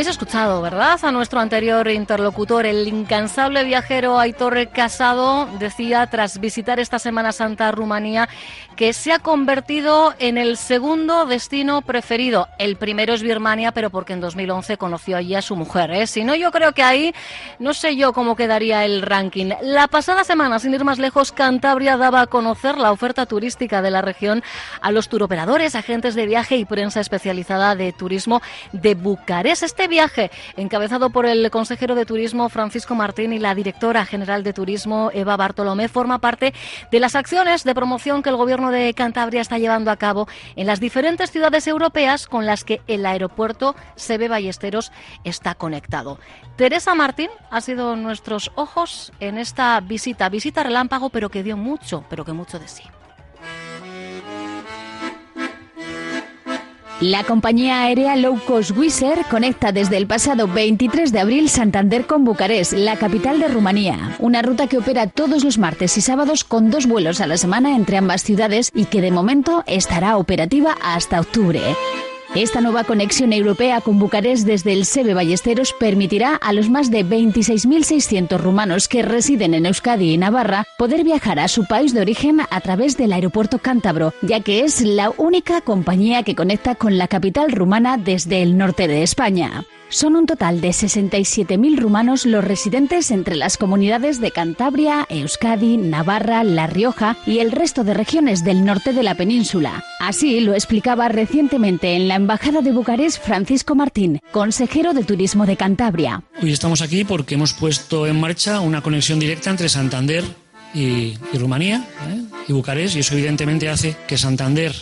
Habéis escuchado, ¿verdad? A nuestro anterior interlocutor, el incansable viajero Aitor Casado, decía tras visitar esta Semana Santa Rumanía que se ha convertido en el segundo destino preferido. El primero es Birmania, pero porque en 2011 conoció allí a su mujer. ¿eh? Si no, yo creo que ahí no sé yo cómo quedaría el ranking. La pasada semana, sin ir más lejos, Cantabria daba a conocer la oferta turística de la región a los turoperadores, agentes de viaje y prensa especializada de turismo de Bucarest. Este viaje, encabezado por el consejero de Turismo Francisco Martín y la directora general de Turismo Eva Bartolomé, forma parte de las acciones de promoción que el Gobierno de Cantabria está llevando a cabo en las diferentes ciudades europeas con las que el aeropuerto Sebe Ballesteros está conectado. Teresa Martín ha sido nuestros ojos en esta visita, visita relámpago, pero que dio mucho, pero que mucho de sí. La compañía aérea Low Cost Wizz conecta desde el pasado 23 de abril Santander con Bucarest, la capital de Rumanía. Una ruta que opera todos los martes y sábados con dos vuelos a la semana entre ambas ciudades y que de momento estará operativa hasta octubre. Esta nueva conexión europea con Bucarest desde el Sebe Ballesteros permitirá a los más de 26.600 rumanos que residen en Euskadi y Navarra poder viajar a su país de origen a través del aeropuerto cántabro, ya que es la única compañía que conecta con la capital rumana desde el norte de España. Son un total de 67.000 rumanos los residentes entre las comunidades de Cantabria, Euskadi, Navarra, La Rioja y el resto de regiones del norte de la península. Así lo explicaba recientemente en la Embajada de Bucarest Francisco Martín, consejero de Turismo de Cantabria. Hoy estamos aquí porque hemos puesto en marcha una conexión directa entre Santander y, Rumanía ¿eh? y Bucarest y eso evidentemente hace que Santander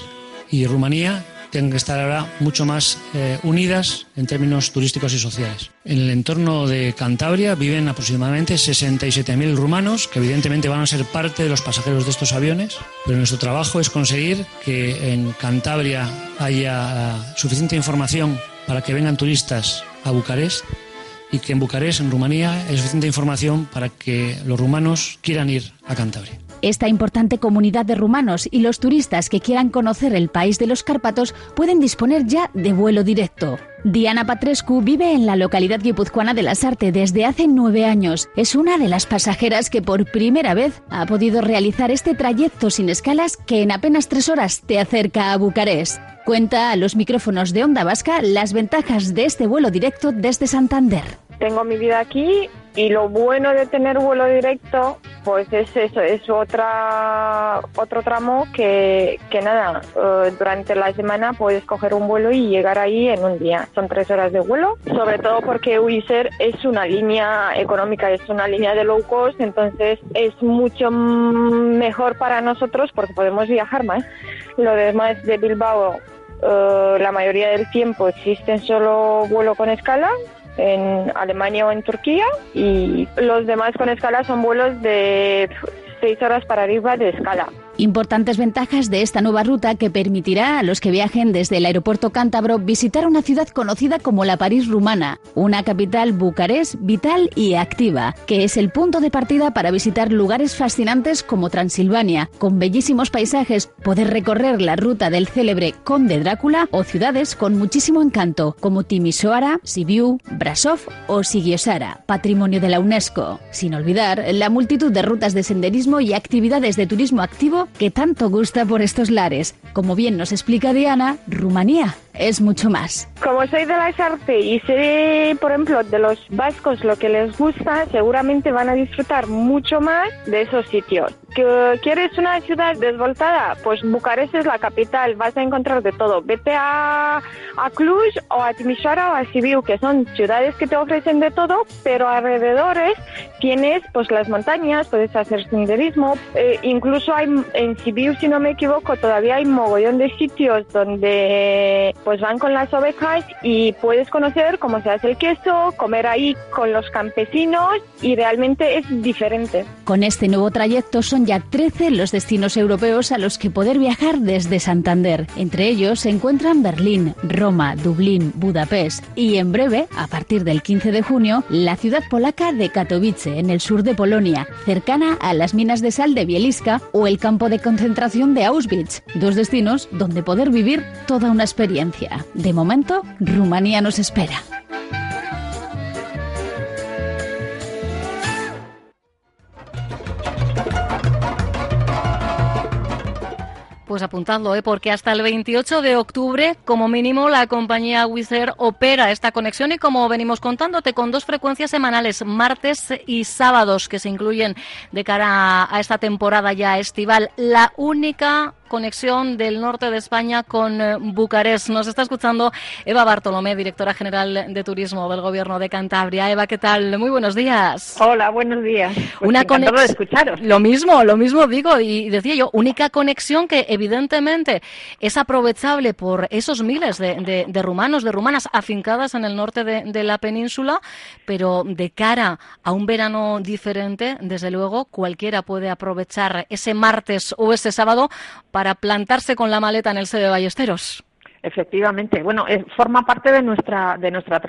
y Rumanía tienen que estar ahora mucho más eh, unidas en términos turísticos y sociales. En el entorno de Cantabria viven aproximadamente 67.000 rumanos, que evidentemente van a ser parte de los pasajeros de estos aviones, pero nuestro trabajo es conseguir que en Cantabria haya eh, suficiente información para que vengan turistas a Bucarest y que en Bucarest, en Rumanía, haya suficiente información para que los rumanos quieran ir a Cantabria. Esta importante comunidad de rumanos y los turistas que quieran conocer el país de los Cárpatos pueden disponer ya de vuelo directo. Diana Patrescu vive en la localidad guipuzcoana de Lasarte desde hace nueve años. Es una de las pasajeras que por primera vez ha podido realizar este trayecto sin escalas que en apenas tres horas te acerca a Bucarest. Cuenta a los micrófonos de Onda Vasca las ventajas de este vuelo directo desde Santander. Tengo mi vida aquí y lo bueno de tener vuelo directo, pues es eso, es otra, otro tramo que, que nada, eh, durante la semana puedes coger un vuelo y llegar ahí en un día. Son tres horas de vuelo, sobre todo porque Wizz es una línea económica, es una línea de low cost, entonces es mucho mejor para nosotros porque podemos viajar más. Lo demás de Bilbao, eh, la mayoría del tiempo existen solo vuelo con escala, en Alemania o en Turquía y los demás con escala son vuelos de seis horas para arriba de escala. Importantes ventajas de esta nueva ruta que permitirá a los que viajen desde el aeropuerto cántabro visitar una ciudad conocida como la París rumana, una capital bucarest vital y activa, que es el punto de partida para visitar lugares fascinantes como Transilvania, con bellísimos paisajes, poder recorrer la ruta del célebre Conde Drácula o ciudades con muchísimo encanto como Timisoara, Sibiu, Brasov o Sigiosara, patrimonio de la UNESCO. Sin olvidar la multitud de rutas de senderismo y actividades de turismo activo que tanto gusta por estos lares. Como bien nos explica Diana, Rumanía es mucho más. Como soy de la Sarte y sé, por ejemplo, de los vascos lo que les gusta, seguramente van a disfrutar mucho más de esos sitios. ¿Quieres una ciudad desvoltada? Pues Bucarest es la capital, vas a encontrar de todo. Vete a, a Cluj o a Timișoara o a Sibiu, que son ciudades que te ofrecen de todo, pero alrededores tienes pues las montañas, puedes hacer senderismo, eh, incluso hay en Sibiu, si no me equivoco, todavía hay mogollón de sitios donde pues van con las ovejas y puedes conocer cómo se hace el queso, comer ahí con los campesinos y realmente es diferente. Con este nuevo trayecto son ya 13 los destinos europeos a los que poder viajar desde Santander. Entre ellos se encuentran Berlín, Roma, Dublín, Budapest y en breve, a partir del 15 de junio, la ciudad polaca de Katowice, en el sur de Polonia, cercana a las minas de sal de Bieliska o el campo de concentración de Auschwitz, dos destinos donde poder vivir toda una experiencia. De momento, Rumanía nos espera. Pues apuntadlo, ¿eh? porque hasta el 28 de octubre, como mínimo, la compañía Wizz opera esta conexión y como venimos contándote, con dos frecuencias semanales, martes y sábados, que se incluyen de cara a esta temporada ya estival. La única conexión del norte de España con eh, Bucarest. Nos está escuchando Eva Bartolomé, directora general de turismo del Gobierno de Cantabria. Eva, ¿qué tal? Muy buenos días. Hola, buenos días. Pues una conexión. escucharos. Lo mismo, lo mismo digo y decía yo, única conexión que evidentemente es aprovechable por esos miles de, rumanos, de rumanas afincadas en el norte de, de la península, pero de cara a un verano diferente, desde luego cualquiera puede aprovechar ese martes o ese sábado para plantarse con la maleta en el sede de Ballesteros. Efectivamente, bueno, eh, forma parte de nuestra de nuestra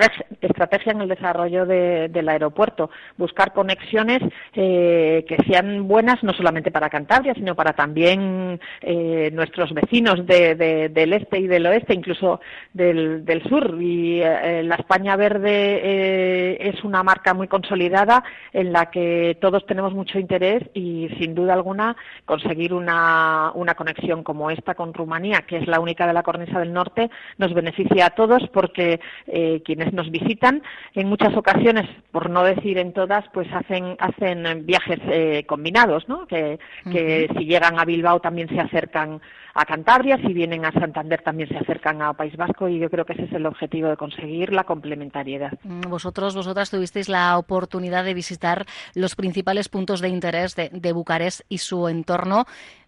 estrategia en el desarrollo del aeropuerto, buscar conexiones eh, que sean buenas no solamente para Cantabria, sino para también eh, nuestros vecinos del este y del oeste, incluso del, sur. Y la España Verde es una marca muy consolidada en la que todos tenemos mucho interés y, sin duda alguna, conseguir una, una conexión como esta con Rumanía, que es la única de la cornisa del norte norte nos beneficia a todos porque eh, quienes nos visitan en muchas ocasiones, por no decir en todas, pues hacen, hacen viajes eh, combinados, ¿no? Que, si llegan a Bilbao también se acercan a Cantabria, si vienen a Santander también se acercan a País Vasco y yo creo que ese es el objetivo de conseguir la complementariedad. Mm, vosotros, vosotras tuvisteis la oportunidad de visitar los principales puntos de interés de, de Bucarest y su entorno.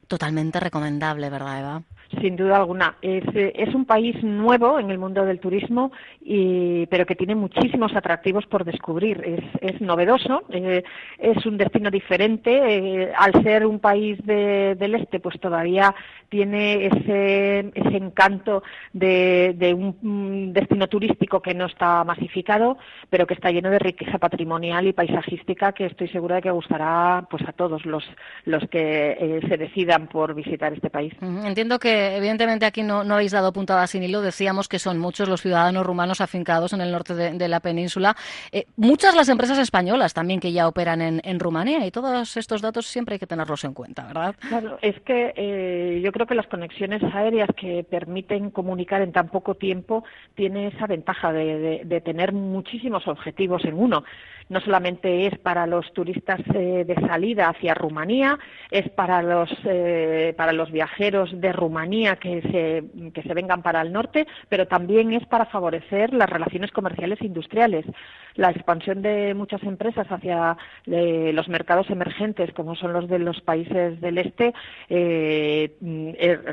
Totalmente recomendable, ¿verdad, Eva? Sin duda alguna. Es, eh, un país nuevo en el mundo del turismo, y, pero que tiene muchísimos atractivos por descubrir. Es, novedoso, eh, es un destino diferente. Eh, al ser un país del este, pues todavía tiene ese, ese encanto de, de un, destino turístico que no está masificado, pero que está lleno de riqueza patrimonial y paisajística que estoy segura de que gustará pues a todos los, los que se decidan por visitar este país. Entiendo que evidentemente aquí no, no habéis dado puntada sin hilo. Decíamos que son muchos los ciudadanos rumanos afincados en el norte de, la península. Eh, muchas las empresas españolas también que ya operan en, Rumanía y todos estos datos siempre hay que tenerlos en cuenta, ¿verdad? Claro, es que eh, yo creo que las conexiones aéreas que permiten comunicar en tan poco tiempo tiene esa ventaja de, de tener muchísimos objetivos en uno no solamente es para los turistas eh, de salida hacia Rumanía, es para los, eh, para los viajeros de Rumanía que se, que se vengan para el norte, pero también es para favorecer las relaciones comerciales e industriales. La expansión de muchas empresas hacia eh, los mercados emergentes, como son los de los países del este,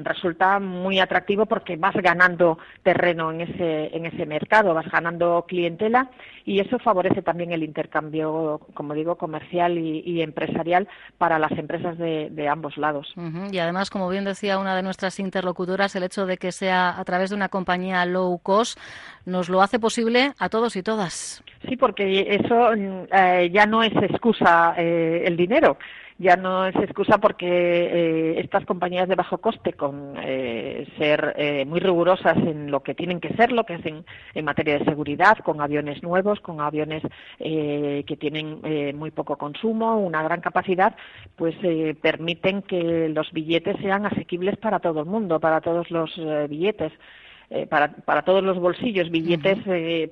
resulta muy atractivo porque vas ganando terreno en ese, en ese mercado, vas ganando clientela y eso favorece también el intercambio cambio, como digo, comercial y, empresarial para las empresas de, ambos lados. Y además, como bien decía una de nuestras interlocutoras, el hecho de que sea a través de una compañía low cost nos lo hace posible a todos y todas. Sí, porque eso eh, ya no es excusa eh, el dinero ya no es excusa porque eh, estas compañías de bajo coste, con eh, ser eh, muy rigurosas en lo que tienen que ser, lo que es en, materia de seguridad, con aviones nuevos, con aviones que tienen muy poco consumo, una gran capacidad, pues permiten que los billetes sean asequibles para todo el mundo, para todos los billetes. para, para, todos los bolsillos billetes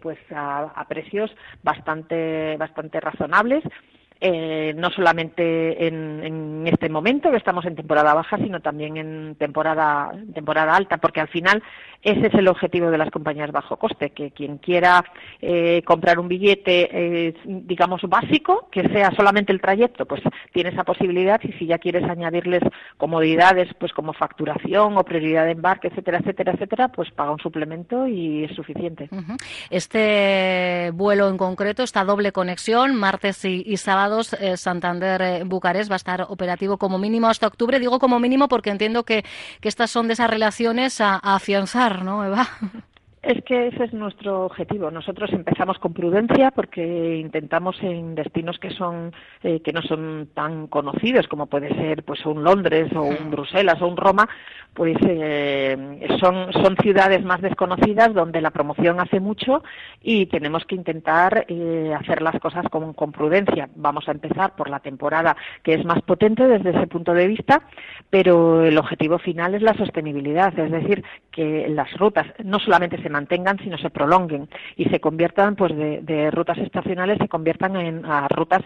pues a, a, precios bastante bastante razonables eh, no solamente en, este momento que estamos en temporada baja, sino también en temporada, temporada alta, porque al final ese es el objetivo de las compañías bajo coste, que quien quiera eh, comprar un billete, eh, digamos, básico, que sea solamente el trayecto, pues tiene esa posibilidad y si ya quieres añadirles comodidades, pues como facturación o prioridad de embarque, etcétera, etcétera, etcétera, pues paga un suplemento y es suficiente. Este vuelo en concreto, esta doble conexión, martes y sábado, eh, Santander-Bucarest eh, va a estar operativo como mínimo hasta octubre. Digo como mínimo porque entiendo que, estas son de esas relaciones a, afianzar, ¿no, Eva? Es que ese es nuestro objetivo. Nosotros empezamos con prudencia porque intentamos en destinos que son eh, que no son tan conocidos como puede ser pues un Londres o un Bruselas o un Roma, pues eh, son son ciudades más desconocidas donde la promoción hace mucho y tenemos que intentar eh, hacer las cosas con, con prudencia. Vamos a empezar por la temporada que es más potente desde ese punto de vista, pero el objetivo final es la sostenibilidad, es decir, que las rutas no solamente se mantengan, sino se prolonguen y se conviertan, pues, de, rutas estacionales se conviertan en rutas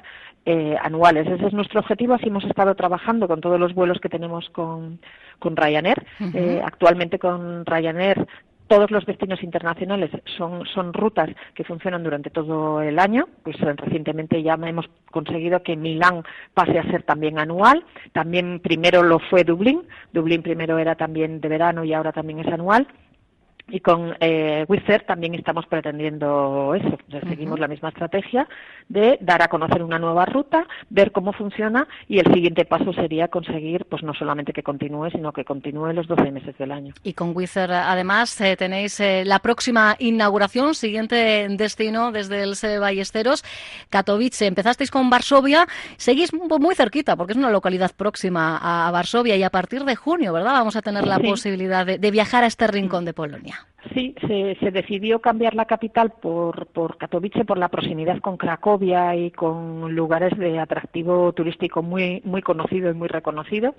eh, anuales. Ese es nuestro objetivo. Así hemos estado trabajando con todos los vuelos que tenemos con, con Ryanair. Eh, actualmente con Ryanair todos los destinos internacionales son, rutas que funcionan durante todo el año. Pues recientemente ya hemos conseguido que Milán pase a ser también anual. También primero lo fue Dublín. Dublín primero era también de verano y ahora también es anual. Y con eh, Wizard también estamos pretendiendo eso. seguimos la misma estrategia de dar a conocer una nueva ruta, ver cómo funciona y el siguiente paso sería conseguir, pues no solamente que continúe, sino que continúe los 12 meses del año. Y con Wizard, además, eh, tenéis eh, la próxima inauguración, siguiente destino desde el SEBE Ballesteros, Katowice. Empezasteis con Varsovia, seguís muy cerquita, porque es una localidad próxima a Varsovia y a partir de junio, ¿verdad? Vamos a tener la posibilidad de viajar a este rincón de Polonia. Sí, se, decidió cambiar la capital por, por Katowice por la proximidad con Cracovia y con lugares de atractivo turístico muy, muy conocido y muy reconocido.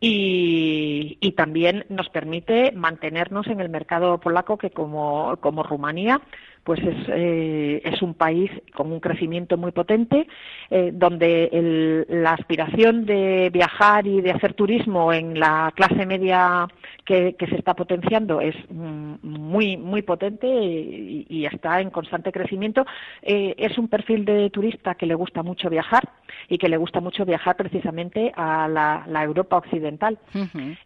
Y, y, también nos permite mantenernos en el mercado polaco que como, como Rumanía pues es, eh, es un país con un crecimiento muy potente, eh, donde la aspiración de viajar y de hacer turismo en la clase media que, se está potenciando es mm, muy muy potente y, está en constante crecimiento. Eh, es un perfil de turista que le gusta mucho viajar y que le gusta mucho viajar precisamente a la, Europa occidental.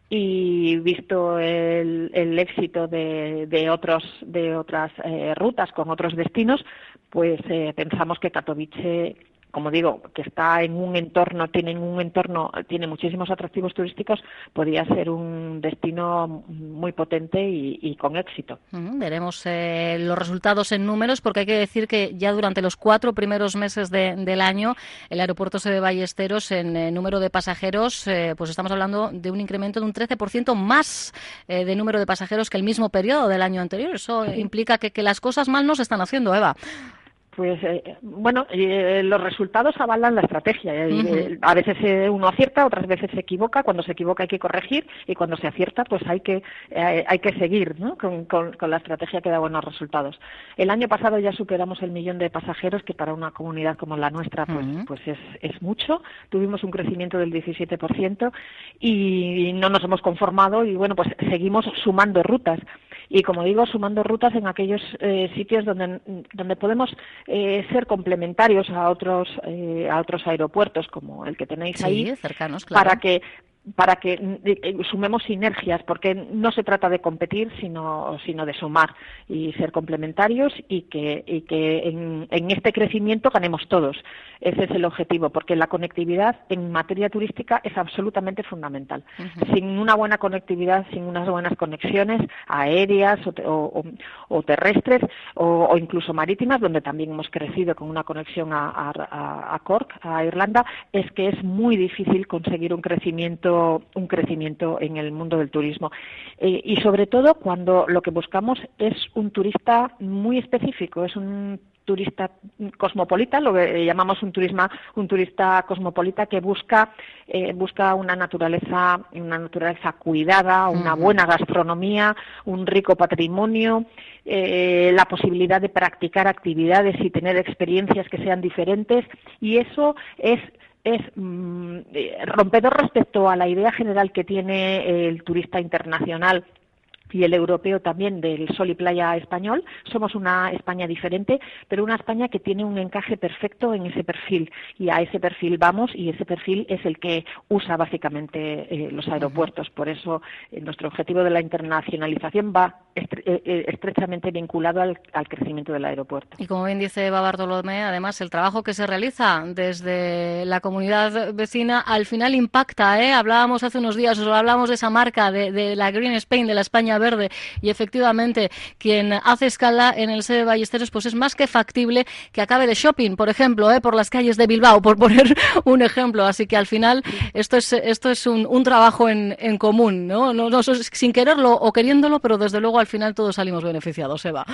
Y visto el, el éxito de, de, otros de otras rutas con otros destinos, pues eh, pensamos que Katowice como digo, que está en un entorno, tiene un entorno, tiene muchísimos atractivos turísticos, podría ser un destino muy potente y, con éxito. veremos eh, los resultados en números, porque hay que decir que ya durante los cuatro primeros meses del año, el aeropuerto se de Ballesteros en eh, número de pasajeros, eh, pues estamos hablando de un incremento de un 13% más de número de pasajeros que el mismo periodo del año anterior. Eso implica que, que las cosas mal no se están haciendo, Eva. Pues eh, bueno, eh, los resultados avalan la estrategia. Eh, a veces uno acierta, otras veces se equivoca. Cuando se equivoca hay que corregir y cuando se acierta, pues hay que hay que seguir con, con, la estrategia que da buenos resultados. El año pasado ya superamos el millón de pasajeros, que para una comunidad como la nuestra, pues, pues es, es mucho. Tuvimos un crecimiento del 17% y no nos hemos conformado y bueno, pues seguimos sumando rutas y como digo sumando rutas en aquellos eh, sitios donde, donde podemos eh, ser complementarios a otros eh, a otros aeropuertos como el que tenéis ahí cercanos, para que para que eh, sumemos sinergias, porque no se trata de competir, sino, sino de sumar y ser complementarios y que, y que en, en, este crecimiento ganemos todos. Ese es el objetivo, porque la conectividad en materia turística es absolutamente fundamental. Sin una buena conectividad, sin unas buenas conexiones aéreas o, o, terrestres o, incluso marítimas, donde también hemos crecido con una conexión a, a, a Cork, a Irlanda, es que es muy difícil conseguir un crecimiento un crecimiento en el mundo del turismo. Eh, y sobre todo cuando lo que buscamos es un turista muy específico, es un turista cosmopolita, lo que llamamos un turismo, un turista cosmopolita que busca eh, busca una naturaleza una naturaleza cuidada, una buena gastronomía, un rico patrimonio, eh, la posibilidad de practicar actividades y tener experiencias que sean diferentes y eso es es mm, rompedor respecto a la idea general que tiene el turista internacional y el europeo también del sol y playa español. Somos una España diferente, pero una España que tiene un encaje perfecto en ese perfil y a ese perfil vamos y ese perfil es el que usa básicamente eh, los aeropuertos. Por eso eh, nuestro objetivo de la internacionalización va eh, estrechamente vinculado al, crecimiento del aeropuerto. Y como bien dice Bartolomé, además el trabajo que se realiza desde la comunidad vecina al final impacta. Hablábamos hace unos días, hablábamos de esa marca de, la Green Spain, de la España Verde. Y efectivamente, quien hace escala en el SEBE Ballesteros, pues es más que factible que acabe de shopping, por ejemplo, ¿eh? por las calles de Bilbao, por poner un ejemplo. Así que al final esto es, esto es un, un trabajo en, en común, ¿no? No, no sin quererlo o queriéndolo, pero desde luego al final todos salimos beneficiados, Eva.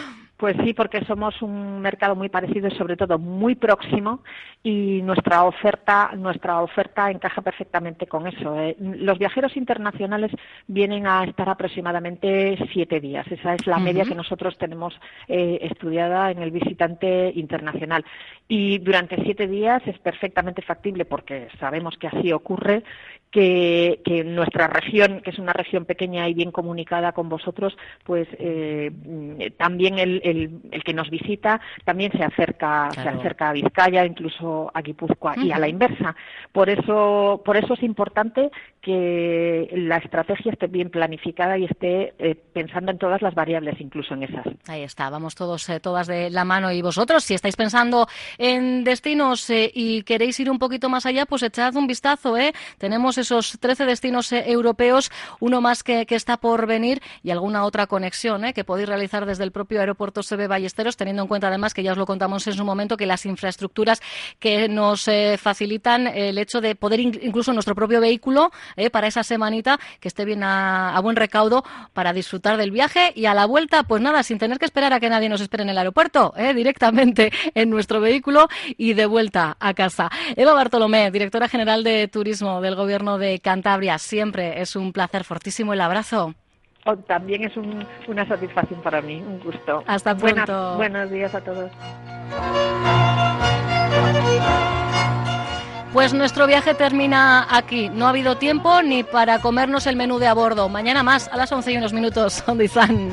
Pues sí, porque somos un mercado muy parecido y sobre todo muy próximo y nuestra oferta, nuestra oferta encaja perfectamente con eso. ¿eh? Los viajeros internacionales vienen a estar aproximadamente siete días. Esa es la media que nosotros tenemos eh, estudiada en el visitante internacional. Y durante siete días es perfectamente factible, porque sabemos que así ocurre, que, que nuestra región, que es una región pequeña y bien comunicada con vosotros, pues eh, también el, el, el, que nos visita también se acerca, claro. se acerca a Vizcaya, incluso a Guipúzcoa, uh -huh. y a la inversa. Por eso, por eso es importante que la estrategia esté bien planificada y esté eh, pensando en todas las variables, incluso en esas. Ahí está, vamos todos, eh, todas de la mano. Y vosotros, si estáis pensando en destinos eh, y queréis ir un poquito más allá, pues echad un vistazo. ¿eh? Tenemos esos 13 destinos europeos, uno más que, que, está por venir y alguna otra conexión ¿eh? que podéis realizar desde el propio aeropuerto SB Ballesteros, teniendo en cuenta además que ya os lo contamos en su momento, que las infraestructuras que nos eh, facilitan el hecho de poder in incluso nuestro propio vehículo eh, para esa semanita que esté bien a, a, buen recaudo para disfrutar del viaje y a la vuelta, pues nada, sin tener que esperar a que nadie nos espere en el aeropuerto, eh, directamente en nuestro vehículo y de vuelta a casa. Eva Bartolomé, directora general de Turismo del Gobierno de Cantabria, siempre es un placer fortísimo el abrazo. Oh, también es un, una satisfacción para mí, un gusto. Hasta pronto. Buenas, buenos días a todos. Pues nuestro viaje termina aquí. No ha habido tiempo ni para comernos el menú de a bordo. Mañana más, a las 11 y unos minutos. ¿Dónde están?